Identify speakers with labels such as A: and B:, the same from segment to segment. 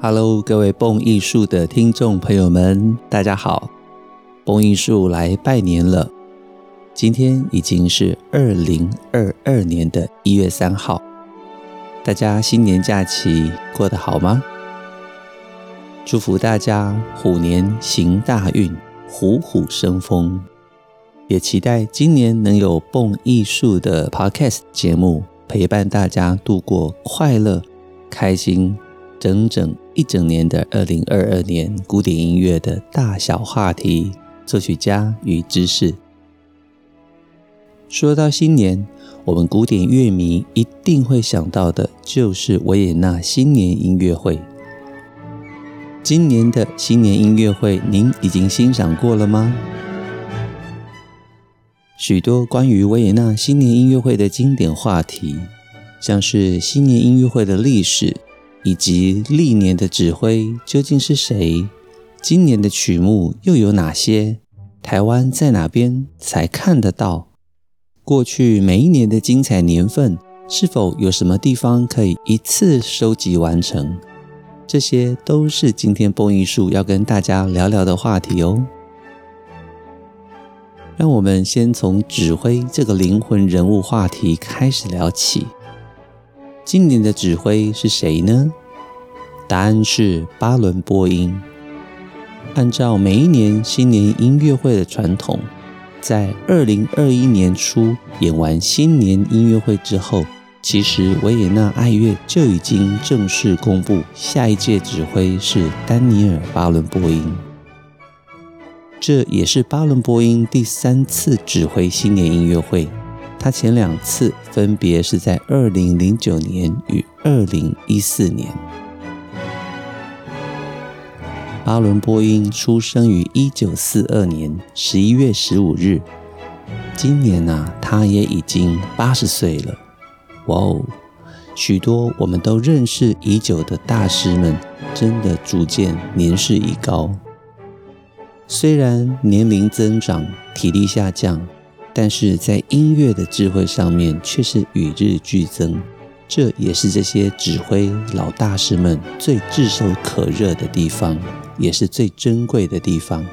A: Hello，各位蹦艺术的听众朋友们，大家好！蹦艺术来拜年了。今天已经是二零二二年的一月三号，大家新年假期过得好吗？祝福大家虎年行大运，虎虎生风。也期待今年能有蹦艺术的 Podcast 节目陪伴大家度过快乐、开心。整整一整年的二零二二年，古典音乐的大小话题、作曲家与知识。说到新年，我们古典乐迷一定会想到的，就是维也纳新年音乐会。今年的新年音乐会，您已经欣赏过了吗？许多关于维也纳新年音乐会的经典话题，像是新年音乐会的历史。以及历年的指挥究竟是谁？今年的曲目又有哪些？台湾在哪边才看得到？过去每一年的精彩年份，是否有什么地方可以一次收集完成？这些都是今天蹦艺术要跟大家聊聊的话题哦。让我们先从指挥这个灵魂人物话题开始聊起。今年的指挥是谁呢？答案是巴伦波音。按照每一年新年音乐会的传统，在二零二一年初演完新年音乐会之后，其实维也纳爱乐就已经正式公布下一届指挥是丹尼尔·巴伦波音。这也是巴伦波音第三次指挥新年音乐会。他前两次分别是在二零零九年与二零一四年。巴伦波音出生于一九四二年十一月十五日，今年呐、他也已经八十岁了。哇哦，许多我们都认识已久的大师们，真的逐渐年事已高。虽然年龄增长，体力下降。但是在音乐的智慧上面却是与日俱增，这也是这些指挥老大师们最炙手可热的地方，也是最珍贵的地方。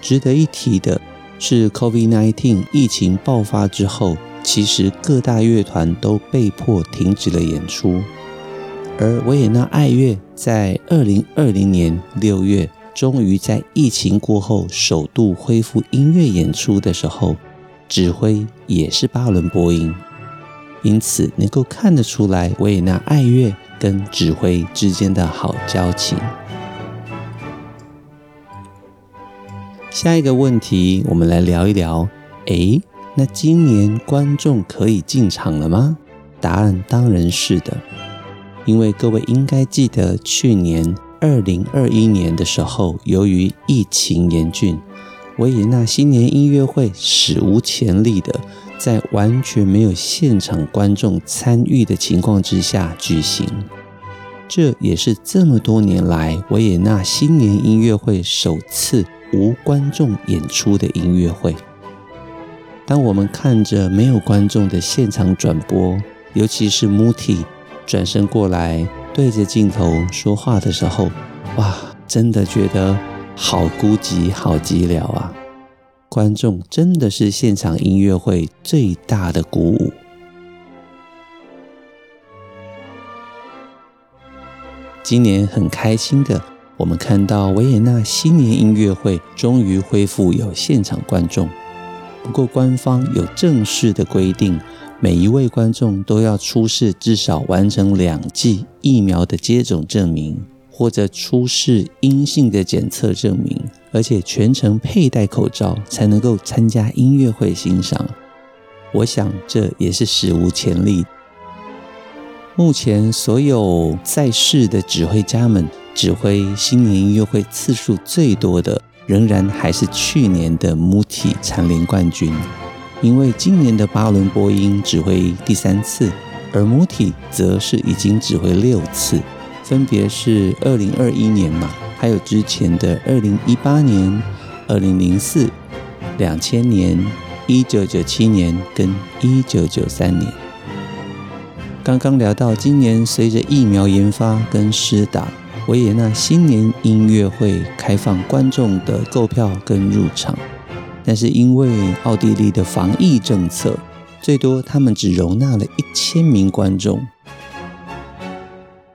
A: 值得一提的是，COVID-19 疫情爆发之后，其实各大乐团都被迫停止了演出，而维也纳爱乐在二零二零年六月。终于在疫情过后首度恢复音乐演出的时候，指挥也是巴伦波音，因此能够看得出来维也纳爱乐跟指挥之间的好交情。下一个问题，我们来聊一聊，诶，那今年观众可以进场了吗？答案当然是的，因为各位应该记得去年。二零二一年的时候，由于疫情严峻，维也纳新年音乐会史无前例的在完全没有现场观众参与的情况之下举行。这也是这么多年来维也纳新年音乐会首次无观众演出的音乐会。当我们看着没有观众的现场转播，尤其是 Muti 转身过来。对着镜头说话的时候，哇，真的觉得好孤寂、好寂寥啊！观众真的是现场音乐会最大的鼓舞。今年很开心的，我们看到维也纳新年音乐会终于恢复有现场观众，不过官方有正式的规定。每一位观众都要出示至少完成两剂疫苗的接种证明，或者出示阴性的检测证明，而且全程佩戴口罩才能够参加音乐会欣赏。我想这也是史无前例。目前所有在世的指挥家们指挥新年音乐会次数最多的，仍然还是去年的 Muti 蝉联冠军。因为今年的巴伦波音指挥第三次，而母体则是已经指挥六次，分别是二零二一年嘛，还有之前的二零一八年、二零零四、两千年、一九九七年跟一九九三年。刚刚聊到，今年随着疫苗研发跟施打，维也纳新年音乐会开放观众的购票跟入场，但是因为奥地利的防疫政策，最多他们只容纳了一千名观众。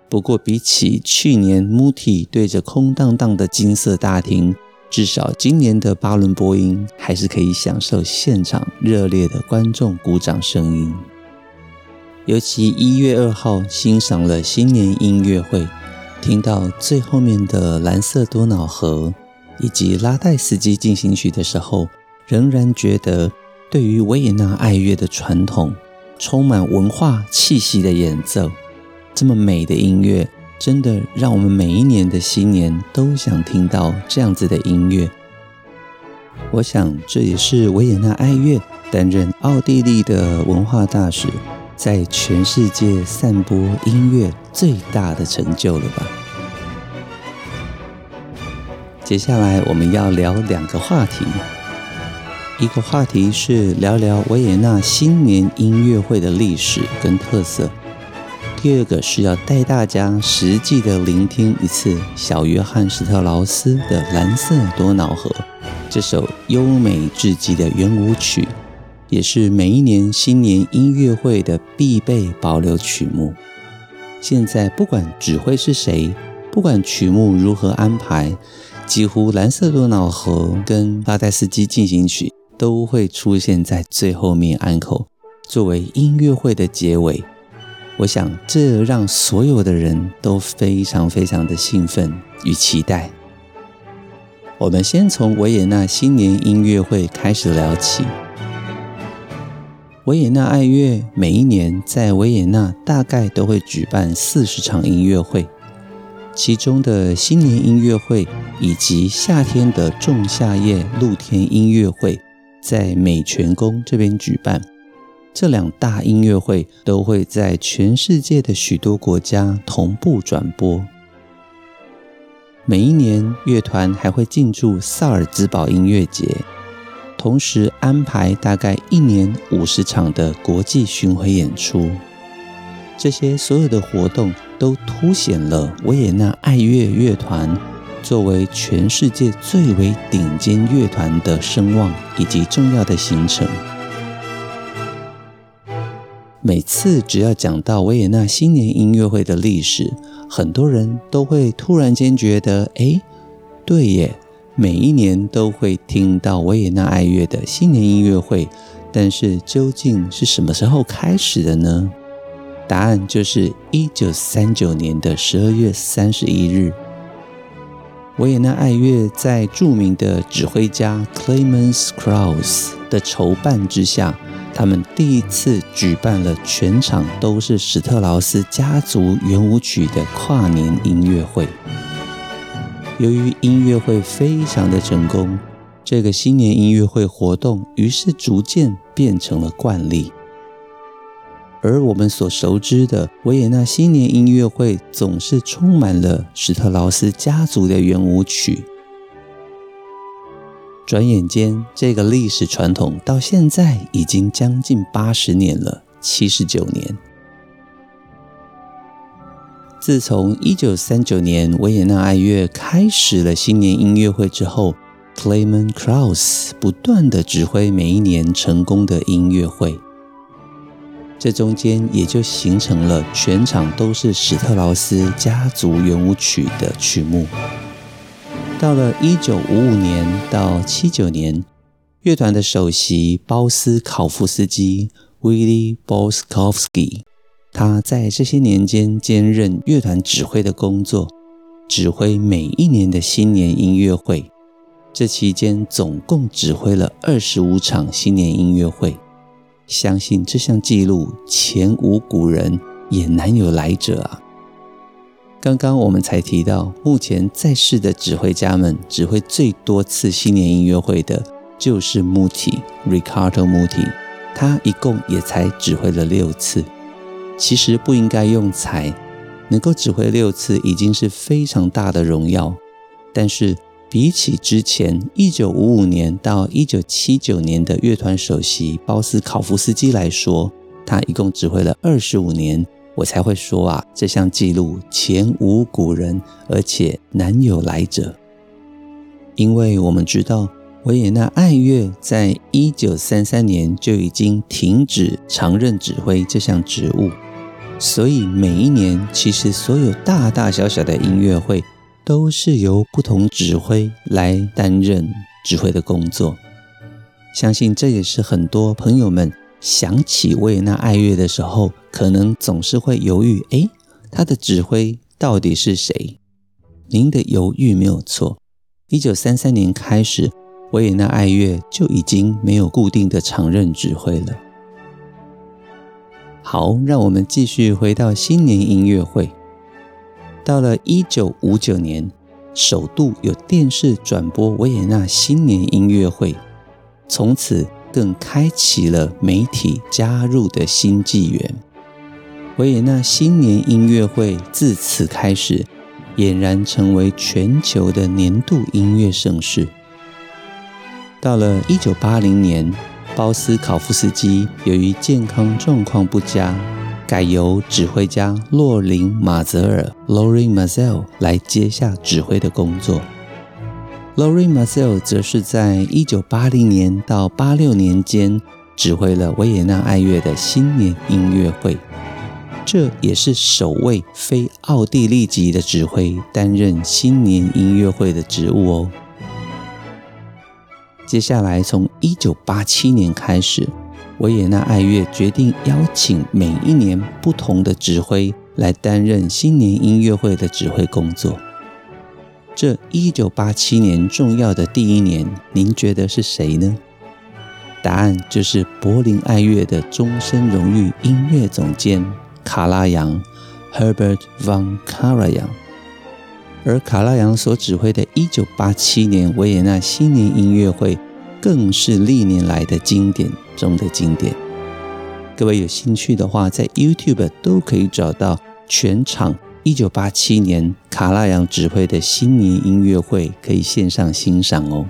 A: 不过，比起去年 Mutti 对着空荡荡的金色大厅，至少今年的巴伦波音还是可以享受现场热烈的观众鼓掌声音。尤其一月二号欣赏了新年音乐会，听到最后面的蓝色多瑙河以及拉代斯基进行曲的时候，仍然觉得对于维也纳爱乐的传统，充满文化气息的演奏，这么美的音乐，真的让我们每一年的新年都想听到这样子的音乐。我想这也是维也纳爱乐担任奥地利的文化大使，在全世界散播音乐最大的成就了吧？接下来我们要聊两个话题，一个话题是聊聊维也纳新年音乐会的历史跟特色，第二个是要带大家实际的聆听一次小约翰史特劳斯的《蓝色多瑙河》这首优美至极的圆舞曲。也是每一年新年音乐会的必备保留曲目。现在不管指挥是谁，不管曲目如何安排，几乎《蓝色多瑙河》跟《拉代斯基进行曲》都会出现在最后面安可，作为音乐会的结尾。我想这让所有的人都非常非常的兴奋与期待。我们先从维也纳新年音乐会开始聊起。维也纳爱乐每一年在维也纳大概都会举办四十场音乐会，其中的新年音乐会以及夏天的仲夏夜露天音乐会在美泉宫这边举办。这两大音乐会都会在全世界的许多国家同步转播。每一年乐团还会进驻萨尔兹堡音乐节。同时安排大概一年五十场的国际巡回演出，这些所有的活动都凸显了维也纳爱乐乐团作为全世界最为顶尖乐团的声望以及重要的行程。每次只要讲到维也纳新年音乐会的历史，很多人都会突然间觉得：“哎，对耶。”每一年都会听到维也纳爱乐的新年音乐会，但是究竟是什么时候开始的呢？答案就是一九三九年的十二月三十一日。维也纳爱乐在著名的指挥家 Clemens Krauss 的筹办之下，他们第一次举办了全场都是史特劳斯家族圆舞曲的跨年音乐会。由于音乐会非常的成功，这个新年音乐会活动于是逐渐变成了惯例。而我们所熟知的维也纳新年音乐会，总是充满了史特劳斯家族的圆舞曲。转眼间，这个历史传统到现在已经将近八十年了，七十九年。自从一九三九年维也纳爱乐开始了新年音乐会之后，Clemens Krauss 不断的指挥每一年成功的音乐会，这中间也就形成了全场都是史特劳斯家族圆舞曲的曲目。到了一九五五年到七九年，乐团的首席鲍斯考夫斯基 （Willy Boskovsky）。他在这些年间兼任乐团指挥的工作，指挥每一年的新年音乐会。这期间总共指挥了二十五场新年音乐会，相信这项纪录前无古人，也难有来者啊！刚刚我们才提到，目前在世的指挥家们指挥最多次新年音乐会的，就是 Muti Riccardo Muti，他一共也才指挥了六次。其实不应该用才，能够指挥六次已经是非常大的荣耀。但是比起之前一九五五年到一九七九年的乐团首席鲍斯考夫斯基来说，他一共指挥了二十五年，我才会说啊，这项纪录前无古人，而且难有来者。因为我们知道，维也纳爱乐在一九三三年就已经停止常任指挥这项职务，所以每一年其实所有大大小小的音乐会都是由不同指挥来担任指挥的工作。相信这也是很多朋友们想起维也纳爱乐的时候，可能总是会犹豫：诶，他的指挥到底是谁？您的犹豫没有错。一九三三年开始，维也纳爱乐就已经没有固定的常任指挥了。好，让我们继续回到新年音乐会。到了一九五九年，首度有电视转播维也纳新年音乐会，从此更开启了媒体加入的新纪元。维也纳新年音乐会自此开始。俨然成为全球的年度音乐盛事。到了一九八零年，鲍斯考夫斯基由于健康状况不佳，改由指挥家洛林马泽尔 （Lorin Maazel） 来接下指挥的工作。Lorin Maazel 则是在一九八零年到八六年间指挥了维也纳爱乐的新年音乐会。这也是首位非奥地利籍的指挥担任新年音乐会的职务哦。接下来，从一九八七年开始，维也纳爱乐决定邀请每一年不同的指挥来担任新年音乐会的指挥工作。这一九八七年重要的第一年，您觉得是谁呢？答案就是柏林爱乐的终身荣誉音乐总监。卡拉扬 （Herbert von Karajan），而卡拉扬所指挥的1987年维也纳新年音乐会，更是历年来的经典中的经典。各位有兴趣的话，在 YouTube 都可以找到全场1987年卡拉扬指挥的新年音乐会，可以线上欣赏哦。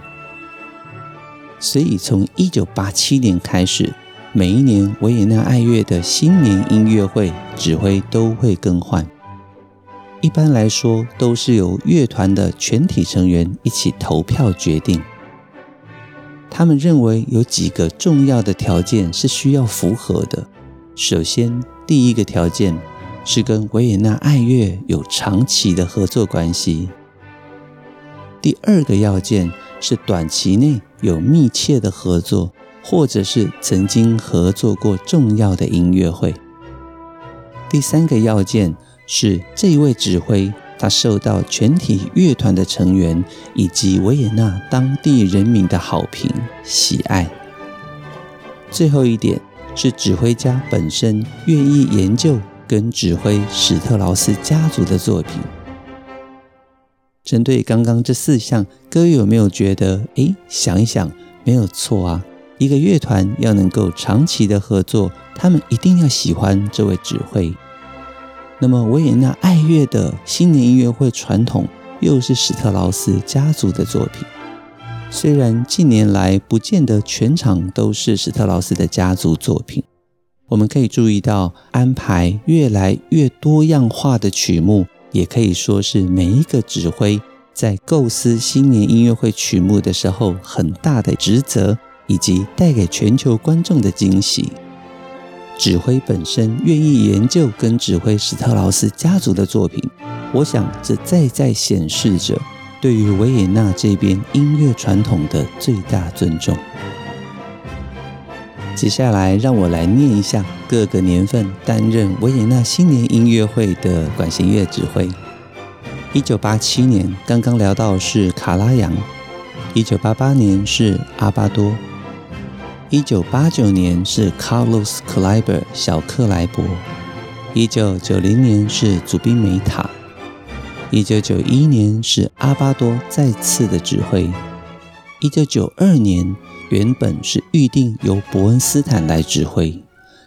A: 所以从1987年开始。每一年维也纳爱乐的新年音乐会指挥都会更换，一般来说都是由乐团的全体成员一起投票决定。他们认为有几个重要的条件是需要符合的。首先，第一个条件是跟维也纳爱乐有长期的合作关系；第二个要件是短期内有密切的合作。或者是曾经合作过重要的音乐会。第三个要件是这位指挥，他受到全体乐团的成员以及维也纳当地人民的好评喜爱。最后一点是指挥家本身愿意研究跟指挥史特劳斯家族的作品。针对刚刚这四项，各位有没有觉得，诶，想一想，没有错啊？一个乐团要能够长期的合作，他们一定要喜欢这位指挥。那么维也纳爱乐的新年音乐会传统又是史特劳斯家族的作品。虽然近年来不见得全场都是史特劳斯的家族作品，我们可以注意到安排越来越多样化的曲目，也可以说是每一个指挥在构思新年音乐会曲目的时候很大的职责。以及带给全球观众的惊喜。指挥本身愿意研究跟指挥史特劳斯家族的作品，我想这再再显示着对于维也纳这边音乐传统的最大尊重。接下来，让我来念一下各个年份担任维也纳新年音乐会的管弦乐指挥。一九八七年，刚刚聊到是卡拉扬；一九八八年是阿巴多。一九八九年是 Carlos Kleiber 小克莱伯，一九九零年是祖宾梅塔，一九九一年是阿巴多再次的指挥，一九九二年原本是预定由伯恩斯坦来指挥，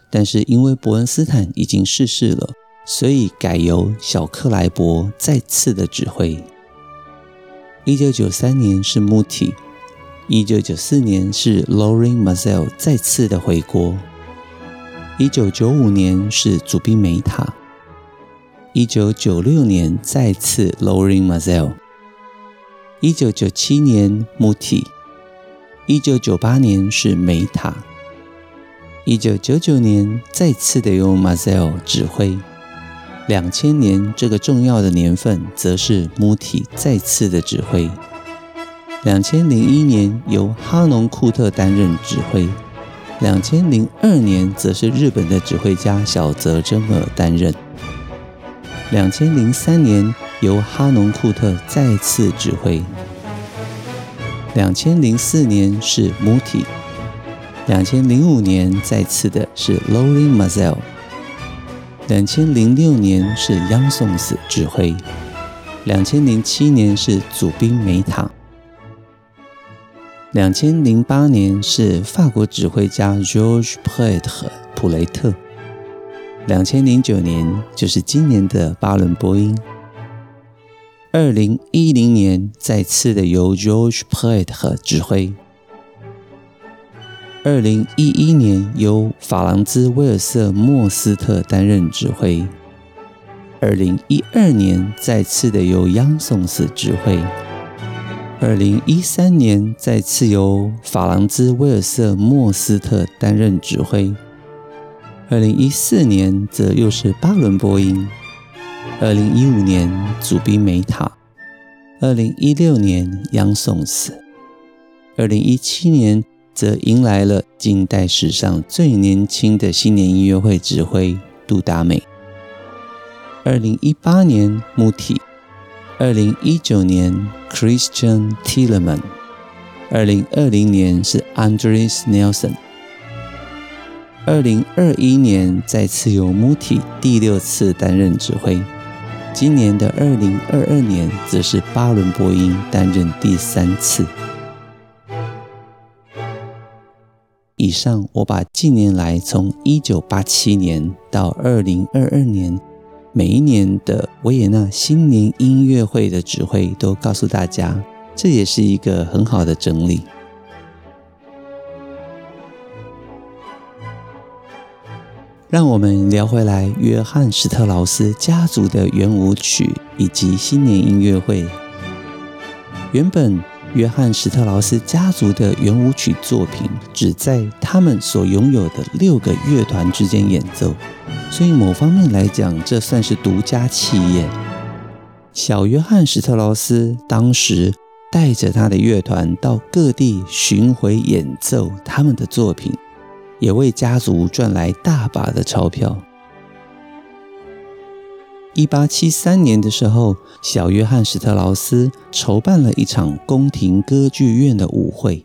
A: 但是因为伯恩斯坦已经逝世了，所以改由小克莱伯再次的指挥。一九九三年是穆提。一九九四年是 Loring Mazel 再次的回国。一九九五年是祖宾梅塔，一九九六年再次 Loring Mazel 一九九七年 Muti，一九九八年是梅塔，一九九九年再次的由 Maazel 指挥，两千年这个重要的年份则是 Muti 再次的指挥，两千零一年由哈农库特担任指挥，两千零二年则是日本的指挥家小泽征尔担任。两千零三年由哈农库特再次指挥，两千零四年是 Muti，两千零五年再次的是 Lorin Mazel，两千零六年是 Jansons 指挥，两千零七年是祖宾梅塔，两千零八年是法国指挥家 George Prêtre 普雷特。两千零九年就是今年的巴伦波音。二零一零年再次的由 George p r e t 指挥。二零一一年由法郎兹威尔瑟莫斯特担任指挥。二零一二年再次的由央松斯指挥。二零一三年再次由法郎兹威尔瑟莫斯特担任指挥。二零一四年则又是巴伦波音，二零一五年祖宾梅塔，二零一六年杨松斯，二零一七年则迎来了近代史上最年轻的新年音乐会指挥杜达美，二零一八年穆提，二零一九年 Christian t i l e m a n 二零二零年是 Andris Nelson。二零二一年再次由 Muti 第六次担任指挥，今年的二零二二年则是巴伦波音担任第三次。以上我把近年来从一九八七年到二零二二年每一年的维也纳新年音乐会的指挥都告诉大家，这也是一个很好的整理。让我们聊回来，约翰史特劳斯家族的圆舞曲以及新年音乐会。原本约翰史特劳斯家族的圆舞曲作品只在他们所拥有的六个乐团之间演奏，所以某方面来讲，这算是独家企业。小约翰史特劳斯当时带着他的乐团到各地巡回演奏他们的作品。也为家族赚来大把的钞票。一八七三年的时候，小约翰史特劳斯筹办了一场宫廷歌剧院的舞会，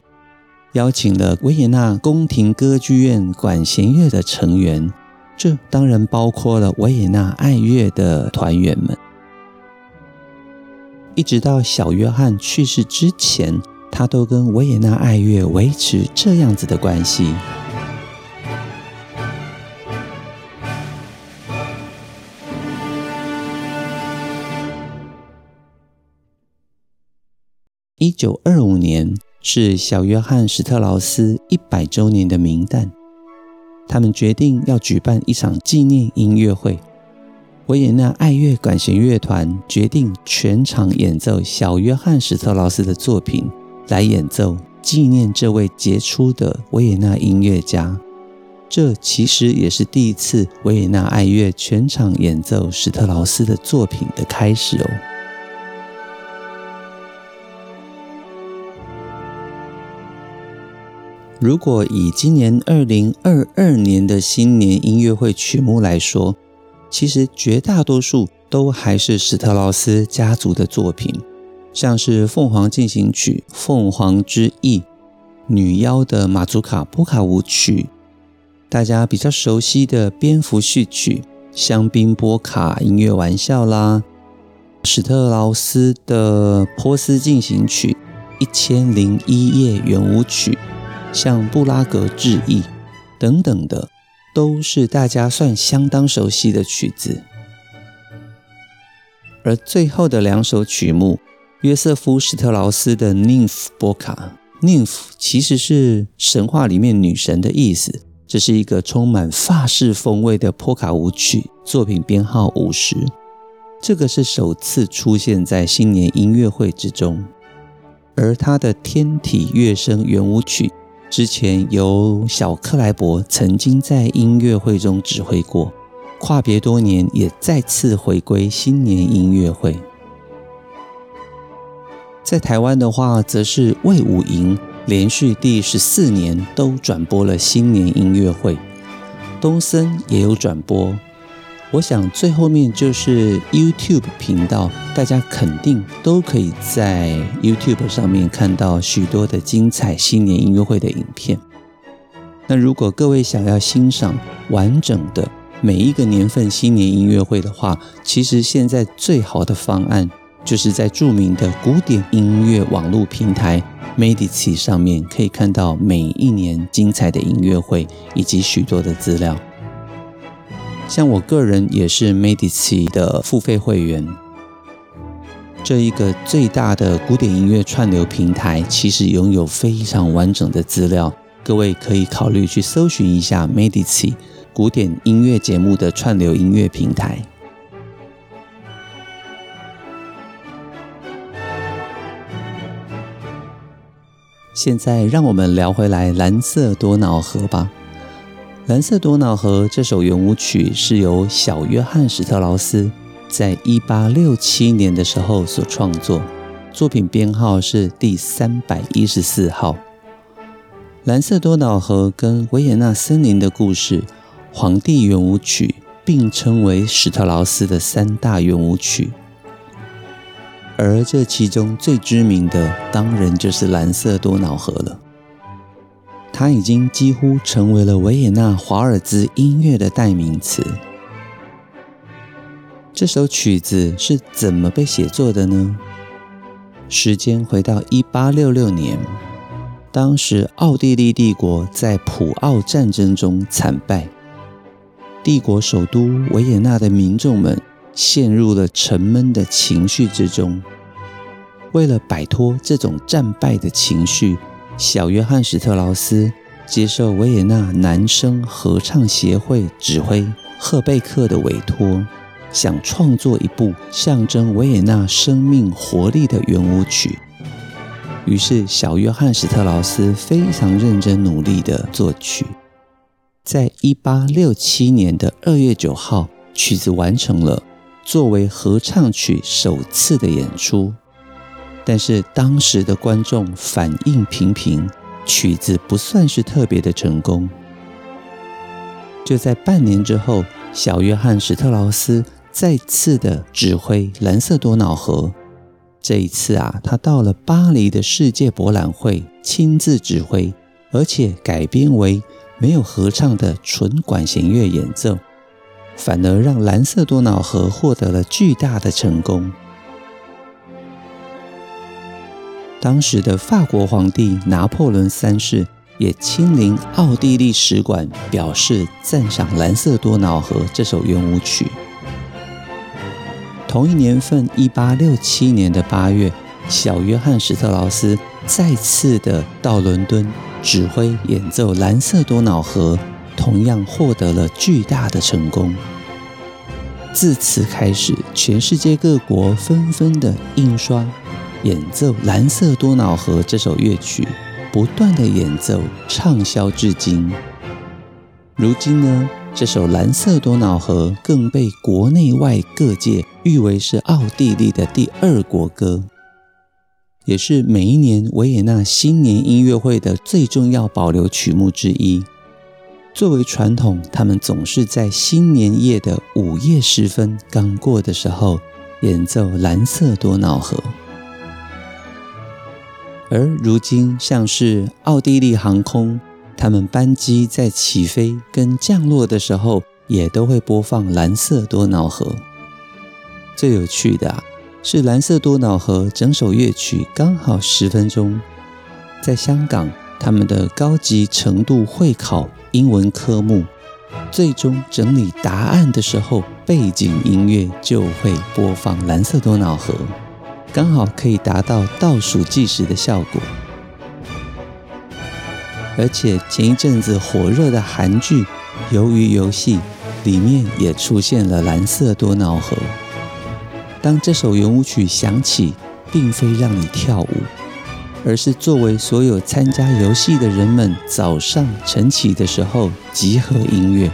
A: 邀请了维也纳宫廷歌剧院管弦乐的成员，这当然包括了维也纳爱乐的团员们。一直到小约翰去世之前，他都跟维也纳爱乐维持这样子的关系。一九二五年是小约翰史特劳斯一百周年的冥诞，他们决定要举办一场纪念音乐会。维也纳爱乐管弦乐团决定全场演奏小约翰史特劳斯的作品，来演奏纪念这位杰出的维也纳音乐家。这其实也是第一次维也纳爱乐全场演奏史特劳斯的作品的开始哦。如果以今年二零二二年的新年音乐会曲目来说，其实绝大多数都还是史特劳斯家族的作品，像是《凤凰进行曲》《凤凰之翼》、女妖的马祖卡波卡舞曲，大家比较熟悉的《蝙蝠序曲》、香槟波卡音乐玩笑啦，史特劳斯的《波斯进行曲》、《一千零一夜圆舞曲》。像布拉格致意等等的，都是大家算相当熟悉的曲子。而最后的两首曲目，约瑟夫·史特劳斯的《Nymph Polka》，Nymph 其实是神话里面女神的意思。这是一个充满法式风味的波卡舞曲，作品编号五十。这个是首次出现在新年音乐会之中。而他的《天体乐声圆舞曲》之前由小克莱伯曾经在音乐会中指挥过，跨别多年也再次回归新年音乐会。在台湾的话，则是魏武营连续第十四年都转播了新年音乐会，东森也有转播。我想最后面就是 YouTube 频道，大家肯定都可以在 YouTube 上面看到许多的精彩新年音乐会的影片。那如果各位想要欣赏完整的每一个年份新年音乐会的话，其实现在最好的方案。就是在著名的古典音乐网络平台 Medici 上面，可以看到每一年精彩的音乐会以及许多的资料。像我个人也是 Medici 的付费会员，这一个最大的古典音乐串流平台，其实拥有非常完整的资料，各位可以考虑去搜寻一下 Medici 古典音乐节目的串流音乐平台。现在让我们聊回来《蓝色多瑙河》吧。《蓝色多瑙河》这首圆舞曲是由小约翰史特劳斯在一八六七年的时候所创作，作品编号是第三百一十四号。《蓝色多瑙河》跟《维也纳森林的故事》、《皇帝圆舞曲》并称为史特劳斯的三大圆舞曲。而这其中最知名的，当然就是《蓝色多瑙河》了。它已经几乎成为了维也纳华尔兹音乐的代名词。这首曲子是怎么被写作的呢？时间回到一八六六年，当时奥地利帝国在普奥战争中惨败，帝国首都维也纳的民众们。陷入了沉闷的情绪之中。为了摆脱这种战败的情绪，小约翰·史特劳斯接受维也纳男声合唱协会指挥赫贝克的委托，想创作一部象征维也纳生命活力的圆舞曲。于是，小约翰·史特劳斯非常认真努力地作曲。在一八六七年的二月九号，曲子完成了。作为合唱曲首次的演出，但是当时的观众反应平平，曲子不算是特别的成功。就在半年之后，小约翰史特劳斯再次的指挥《蓝色多瑙河》，这一次啊，他到了巴黎的世界博览会亲自指挥，而且改编为没有合唱的纯管弦乐演奏。反而让蓝色多瑙河获得了巨大的成功。当时的法国皇帝拿破仑三世也亲临奥地利使馆，表示赞赏蓝色多瑙河这首圆舞曲。同一年份，一八六七年的八月，小约翰史特劳斯再次的到伦敦指挥演奏蓝色多瑙河。同样获得了巨大的成功。自此开始，全世界各国纷纷的印刷、演奏《蓝色多瑙河》这首乐曲，不断的演奏，畅销至今。如今呢，这首《蓝色多瑙河》更被国内外各界誉为是奥地利的第二国歌，也是每一年维也纳新年音乐会的最重要保留曲目之一。作为传统，他们总是在新年夜的午夜时分刚过的时候演奏《蓝色多瑙河》。而如今，像是奥地利航空，他们班机在起飞跟降落的时候，也都会播放《蓝色多瑙河》。最有趣的啊，是《蓝色多瑙河》整首乐曲刚好十分钟。在香港，他们的高级程度会考。英文科目最终整理答案的时候，背景音乐就会播放《蓝色多瑙河》，刚好可以达到倒数计时的效果。而且前一阵子火热的韩剧《鱿鱼游戏》里面也出现了《蓝色多瑙河》，当这首圆舞曲响起，并非让你跳舞，而是作为所有参加游戏的人们早上晨起的时候集合音乐。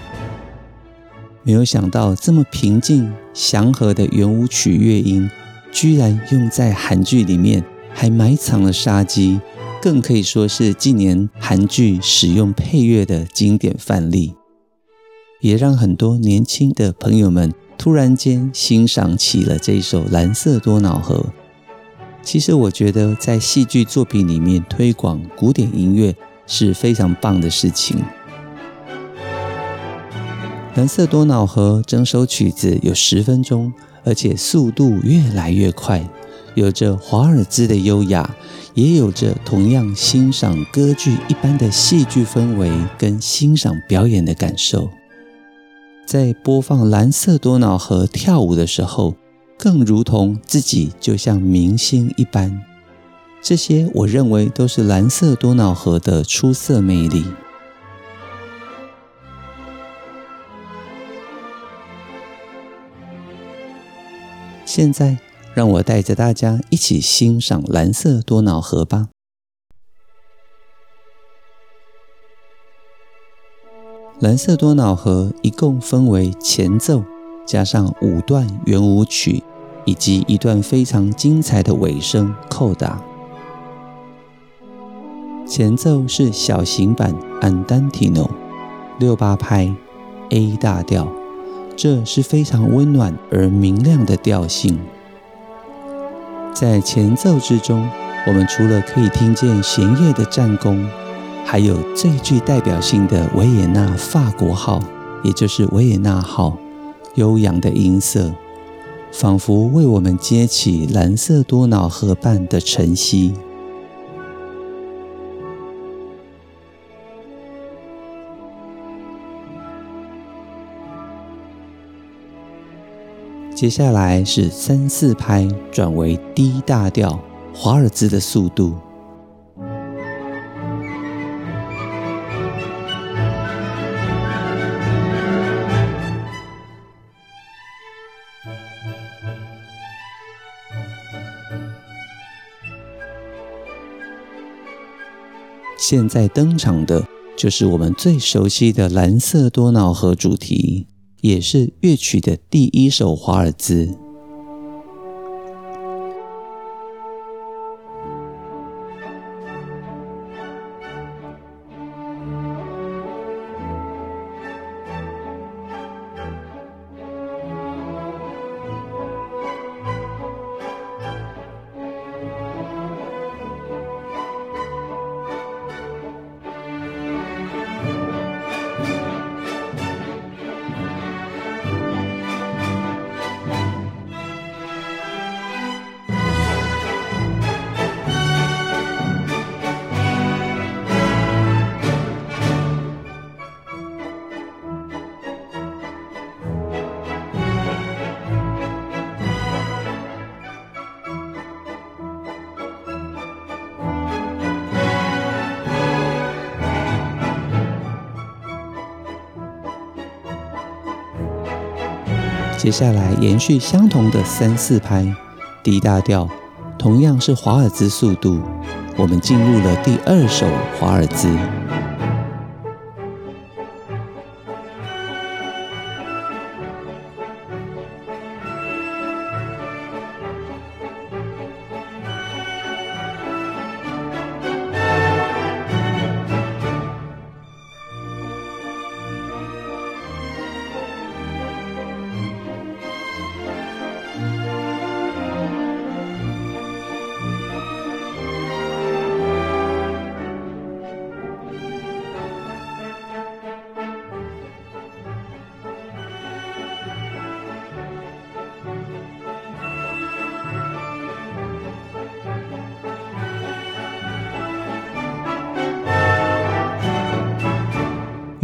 A: 没有想到这么平静祥和的圆舞曲乐音，居然用在韩剧里面，还埋藏了杀机，更可以说是近年韩剧使用配乐的经典范例，也让很多年轻的朋友们突然间欣赏起了这首《蓝色多瑙河》。其实我觉得，在戏剧作品里面推广古典音乐是非常棒的事情。蓝色多瑙河整首曲子有十分钟，而且速度越来越快，有着华尔兹的优雅，也有着同样欣赏歌剧一般的戏剧氛围跟欣赏表演的感受。在播放蓝色多瑙河跳舞的时候，更如同自己就像明星一般。这些我认为都是蓝色多瑙河的出色魅力。现在，让我带着大家一起欣赏《蓝色多瑙河》吧。《蓝色多瑙河》一共分为前奏，加上五段圆舞曲，以及一段非常精彩的尾声扣打。前奏是小型版 Andantino，六八拍，A 大调。这是非常温暖而明亮的调性。在前奏之中，我们除了可以听见弦乐的战功，还有最具代表性的维也纳法国号，也就是维也纳号，悠扬的音色，仿佛为我们接起蓝色多瑙河畔的晨曦。接下来是三四拍转为 D 大调，华尔兹的速度。现在登场的就是我们最熟悉的蓝色多瑙河主题。也是乐曲的第一首华尔兹。接下来延续相同的三四拍，D 大调，同样是华尔兹速度，我们进入了第二首华尔兹。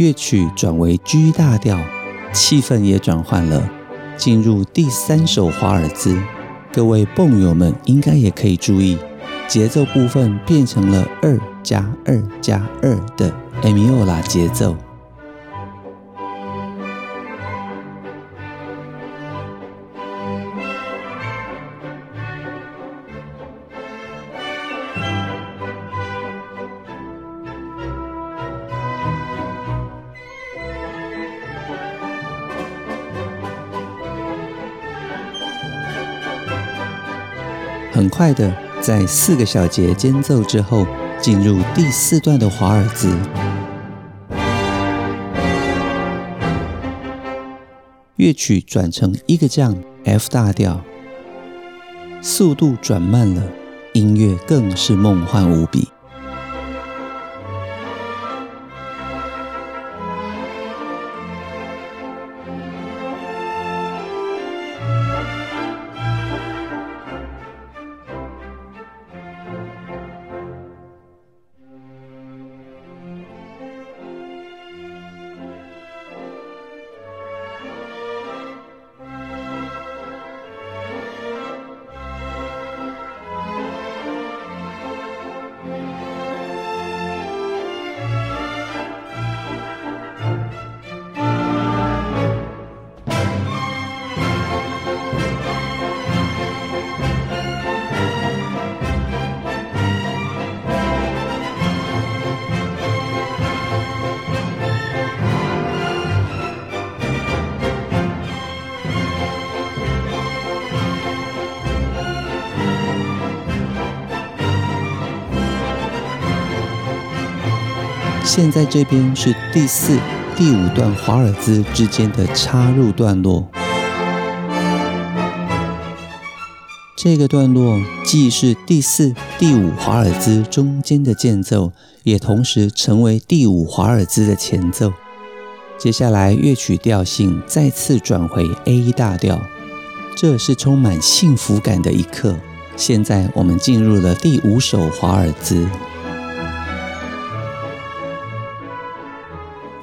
A: 乐曲转为 G 大调，气氛也转换了，进入第三首华尔兹。各位蹦友们应该也可以注意，节奏部分变成了二加二加二的 Emiola 节奏。很快的，在四个小节间奏之后，进入第四段的华尔兹。乐曲转成一个降 F 大调，速度转慢了，音乐更是梦幻无比。现在这边是第四、第五段华尔兹之间的插入段落。这个段落既是第四、第五华尔兹中间的间奏，也同时成为第五华尔兹的前奏。接下来乐曲调性再次转回 A 大调，这是充满幸福感的一刻。现在我们进入了第五首华尔兹。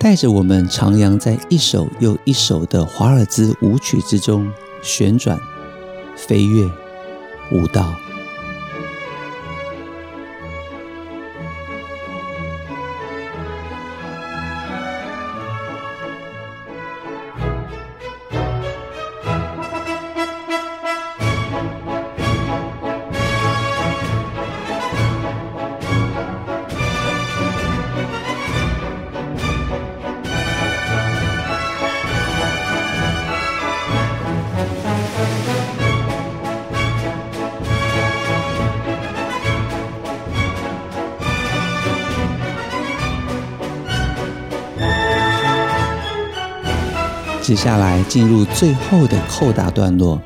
A: 带着我们徜徉在一首又一首的华尔兹舞曲之中，旋转、飞跃、舞蹈。接下来进入最后的扣打段落，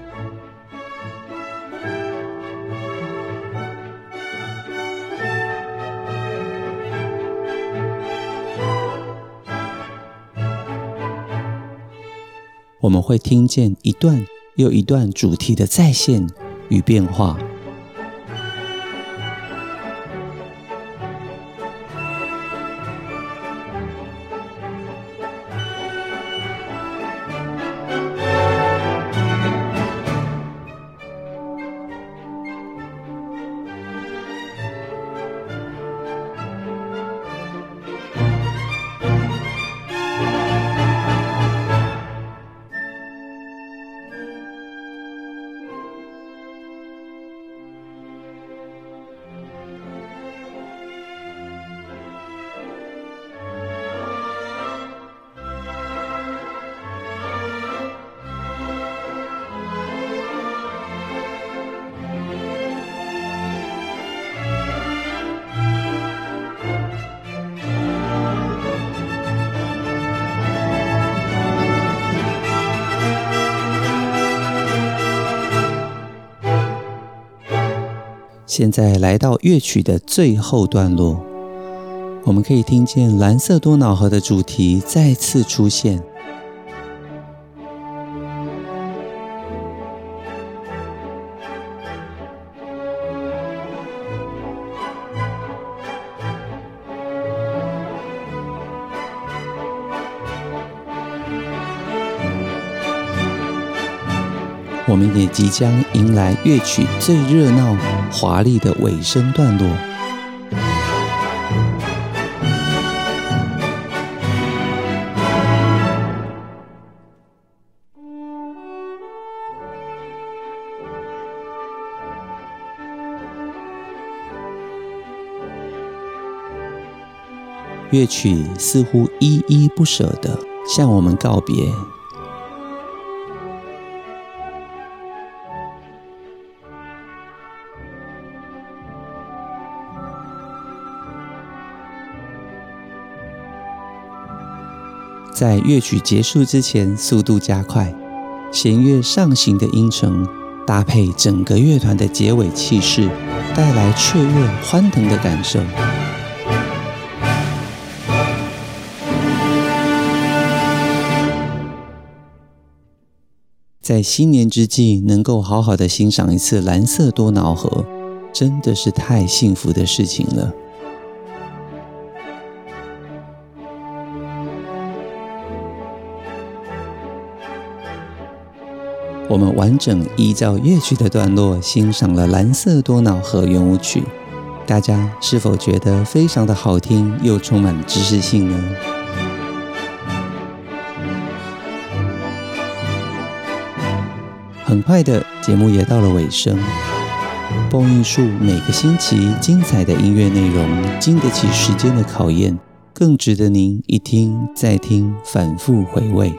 A: 我们会听见一段又一段主题的再现与变化。现在来到乐曲的最后段落，我们可以听见蓝色多瑙河的主题再次出现。们也即将迎来乐曲最热闹、华丽的尾声段落。乐曲似乎依依不舍地向我们告别。在乐曲结束之前速度加快，弦乐上行的音程搭配整个乐团的结尾气势，带来雀跃欢腾的感受。在新年之际，能够好好的欣赏一次蓝色多瑙河，真的是太幸福的事情了。我们完整依照乐曲的段落欣赏了《蓝色多瑙河》圆舞曲，大家是否觉得非常的好听又充满知识性呢？很快的，节目也到了尾声。蹦艺术每个星期精彩的音乐内容，经得起时间的考验，更值得您一听再听，反复回味。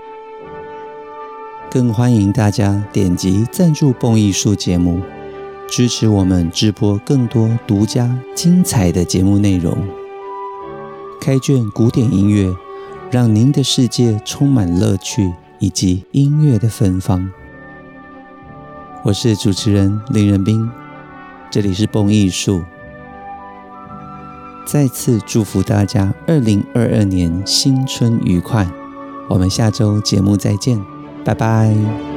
A: 更欢迎大家点击赞助蹦艺术节目，支持我们直播更多独家精彩的节目内容。开卷古典音乐，让您的世界充满乐趣以及音乐的芬芳。我是主持人林仁斌，这里是蹦艺术。再次祝福大家二零二二年新春愉快！我们下周节目再见，拜拜。